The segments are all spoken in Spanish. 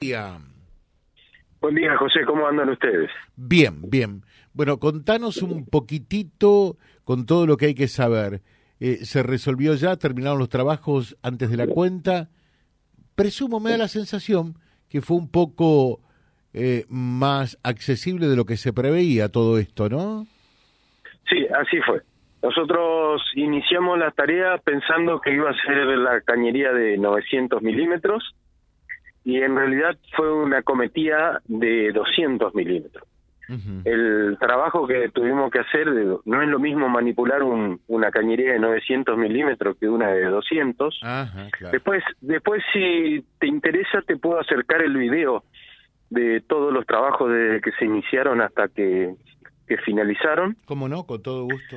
día. Buen día, José. ¿Cómo andan ustedes? Bien, bien. Bueno, contanos un poquitito con todo lo que hay que saber. Eh, ¿Se resolvió ya? ¿Terminaron los trabajos antes de la cuenta? Presumo, me da la sensación que fue un poco eh, más accesible de lo que se preveía todo esto, ¿no? Sí, así fue. Nosotros iniciamos la tarea pensando que iba a ser la cañería de 900 milímetros y en realidad fue una cometida de 200 milímetros. El trabajo que tuvimos que hacer, no es lo mismo manipular un, una cañería de 900 milímetros que una de 200. Después, después si te interesa, te puedo acercar el video de todos los trabajos desde que se iniciaron hasta que, que finalizaron. ¿Cómo no? Con todo gusto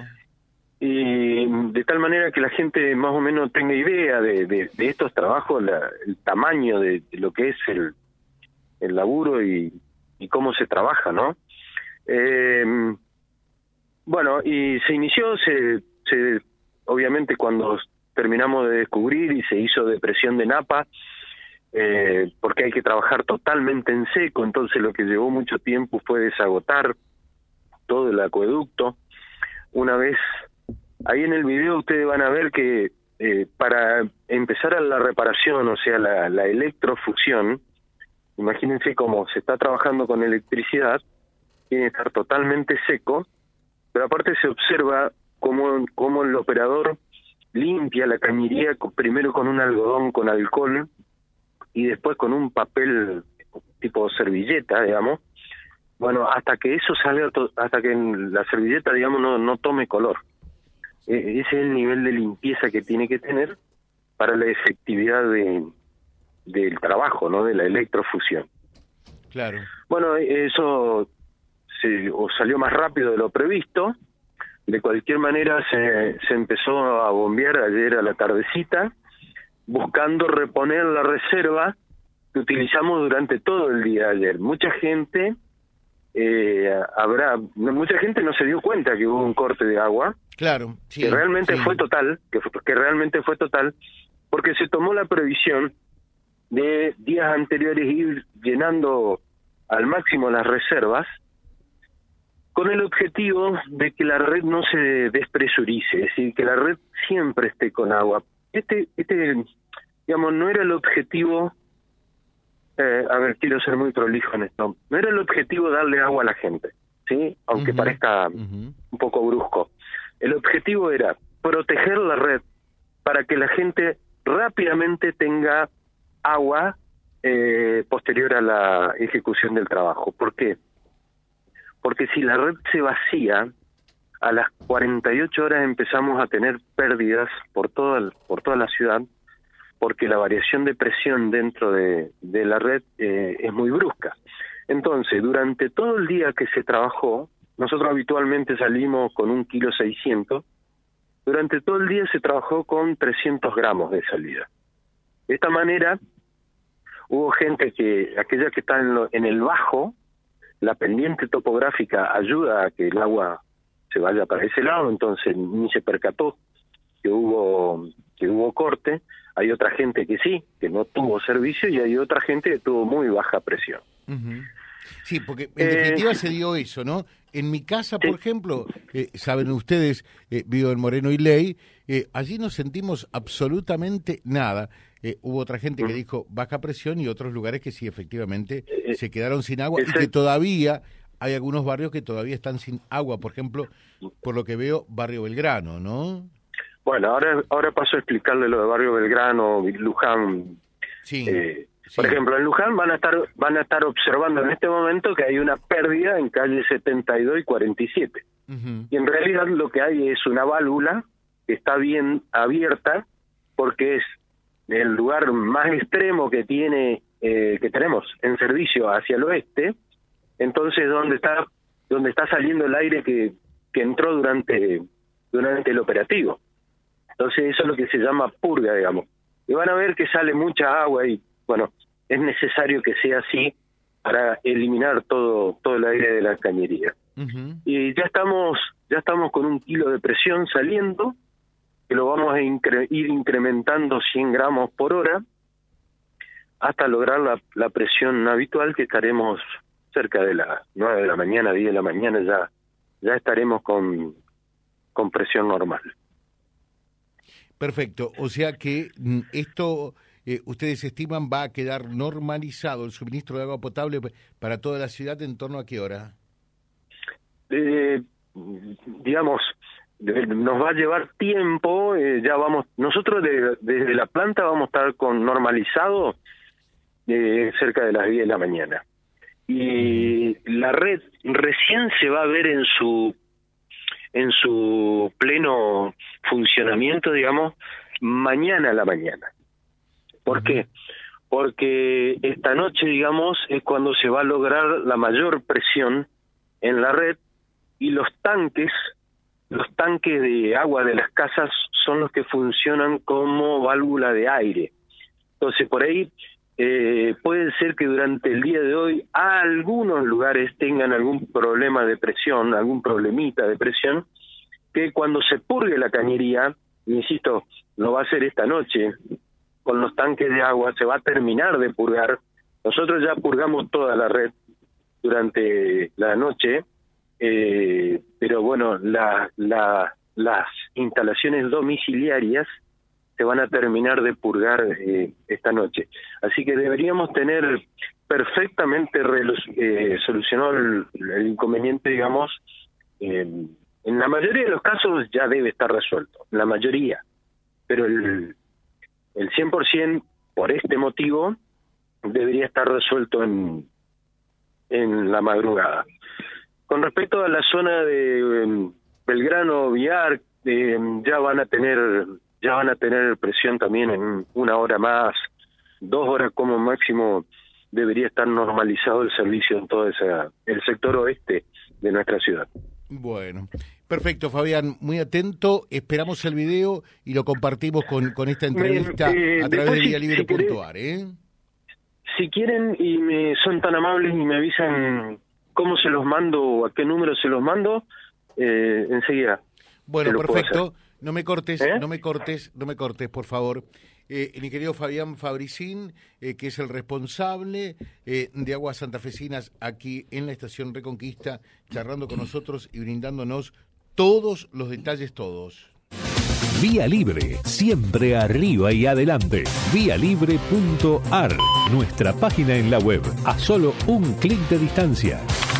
y de tal manera que la gente más o menos tenga idea de, de, estos trabajos, el tamaño de, lo que es el, el laburo y, y cómo se trabaja, ¿no? Eh, bueno, y se inició, se, se obviamente cuando terminamos de descubrir y se hizo depresión de napa, eh, porque hay que trabajar totalmente en seco, entonces lo que llevó mucho tiempo fue desagotar todo el acueducto. Una vez Ahí en el video ustedes van a ver que eh, para empezar a la reparación, o sea, la, la electrofusión, imagínense cómo se está trabajando con electricidad, tiene que estar totalmente seco, pero aparte se observa cómo, el operador limpia la cañería primero con un algodón con alcohol y después con un papel tipo servilleta, digamos, bueno, hasta que eso salga, hasta que la servilleta, digamos, no, no tome color. E-, ese es el nivel de limpieza que tiene que tener para la efectividad de, del trabajo, ¿no? De la electrofusión. Claro. Bueno, eso se, o salió más rápido de lo previsto. De cualquier manera se, se empezó a bombear ayer a la tardecita, buscando reponer la reserva que utilizamos durante todo el día ayer. Mucha gente eh, habrá mucha gente no se dio cuenta que hubo un corte de agua claro que realmente fue total que, que realmente fue total porque se tomó la previsión de días anteriores ir llenando al máximo las reservas con el objetivo de que la red no se despresurice, es decir, que la red siempre esté con agua. Este, este, digamos, no era el objetivo eh, a ver, quiero ser muy prolijo en esto. No era el objetivo darle agua a la gente, ¿sí? Aunque parezca un poco brusco. El objetivo era proteger la red para que la gente rápidamente tenga agua eh, posterior a la ejecución del trabajo. ¿Por qué? Porque si la red se vacía, a las 48 horas empezamos a tener pérdidas por toda, por toda la ciudad porque la variación de presión dentro de, la red eh, es muy brusca. Entonces, durante todo el día que se trabajó, nosotros habitualmente salimos con un kilo 600, durante todo el día se trabajó con 300 gramos de salida. De esta manera, hubo gente que, aquella que está en, en el bajo, la pendiente topográfica ayuda a que el agua se vaya para ese lado, entonces ni se percató que hubo que hubo corte, hay otra gente que sí, que no tuvo servicio y hay otra gente que tuvo muy baja presión. Sí, porque en definitiva eh, se dio eso, ¿no? En mi casa, por ejemplo, eh, saben ustedes, eh, vivo en Moreno y Ley, allí no sentimos absolutamente nada. hubo otra gente que dijo baja presión y otros lugares que sí, efectivamente, se quedaron sin agua y que todavía hay algunos barrios que todavía están sin agua. Por ejemplo, por lo que veo, Barrio Belgrano, ¿no? Bueno, ahora ahora paso a explicarle lo de Barrio Belgrano, Luján. Sí, eh, Por ejemplo, en Luján van a estar van a estar observando en este momento que hay una pérdida en calle 72 y 47. Y en realidad lo que hay es una válvula que está bien abierta porque es el lugar más extremo que tiene eh, que tenemos en servicio hacia el oeste. Entonces, donde está donde está saliendo el aire que que entró durante durante el operativo. Entonces eso es lo que se llama purga, digamos. Y van a ver que sale mucha agua y, bueno, es necesario que sea así para eliminar todo todo el aire de la cañería. Y ya estamos ya estamos con un kilo de presión saliendo, que lo vamos a ir incrementando 100 gramos por hora. hasta lograr la, la presión habitual que estaremos cerca de las 9 de la mañana, 10 de la mañana ya ya estaremos con, con presión normal. Perfecto, o sea que mm, esto eh, ustedes estiman va a quedar normalizado el suministro de agua potable para toda la ciudad en torno a qué hora? Eh, digamos, nos va a llevar tiempo, eh, ya vamos, nosotros desde la planta vamos a estar con normalizado eh, cerca de las 10 de la mañana. Y la red recién se va a ver en su en su pleno funcionamiento, digamos, mañana a la mañana. ¿Por qué? Porque esta noche, digamos, es cuando se va a lograr la mayor presión en la red y los tanques los tanques de agua de las casas son los que funcionan como válvula de aire. Entonces, por ahí eh, puede ser que durante el día de hoy algunos lugares tengan algún problema de presión, algún problemita de presión, que cuando se purgue la cañería, insisto, lo va a hacer esta noche, con los tanques de agua, se va a terminar de purgar. Nosotros ya purgamos toda la red durante la noche eh, pero bueno, la, la, las instalaciones domiciliarias se van a terminar de purgar eh, esta noche. Así que deberíamos tener perfectamente eh, solucionado el, inconveniente, digamos, en la mayoría de los casos ya debe estar resuelto, la mayoría, pero el, el 100% por este motivo debería estar resuelto en, en la madrugada. Con respecto a la zona de em, Belgrano, Villar, em, ya van a tener ya van a tener presión también en una hora más, dos horas como máximo debería estar normalizado el servicio en todo ese, el sector oeste de nuestra ciudad. Bueno, perfecto, Fabián, muy atento. Esperamos el video y lo compartimos con, con esta entrevista eh, a través de vialibre.ar. ¿eh? Si quieren y me son tan amables y me avisan cómo se los mando o a qué número se los mando, eh, enseguida. Bueno, perfecto. No me cortes, ¿Eh? no me cortes, no me cortes, por favor. Eh, mi querido Fabián Fabricín, eh, que es el responsable de Aguas Santafesinas aquí en la estación Reconquista, charlando con nosotros y brindándonos todos los detalles, todos. Vía Libre, siempre arriba y adelante. Vialibre.ar, nuestra página en la web, a solo un clic de distancia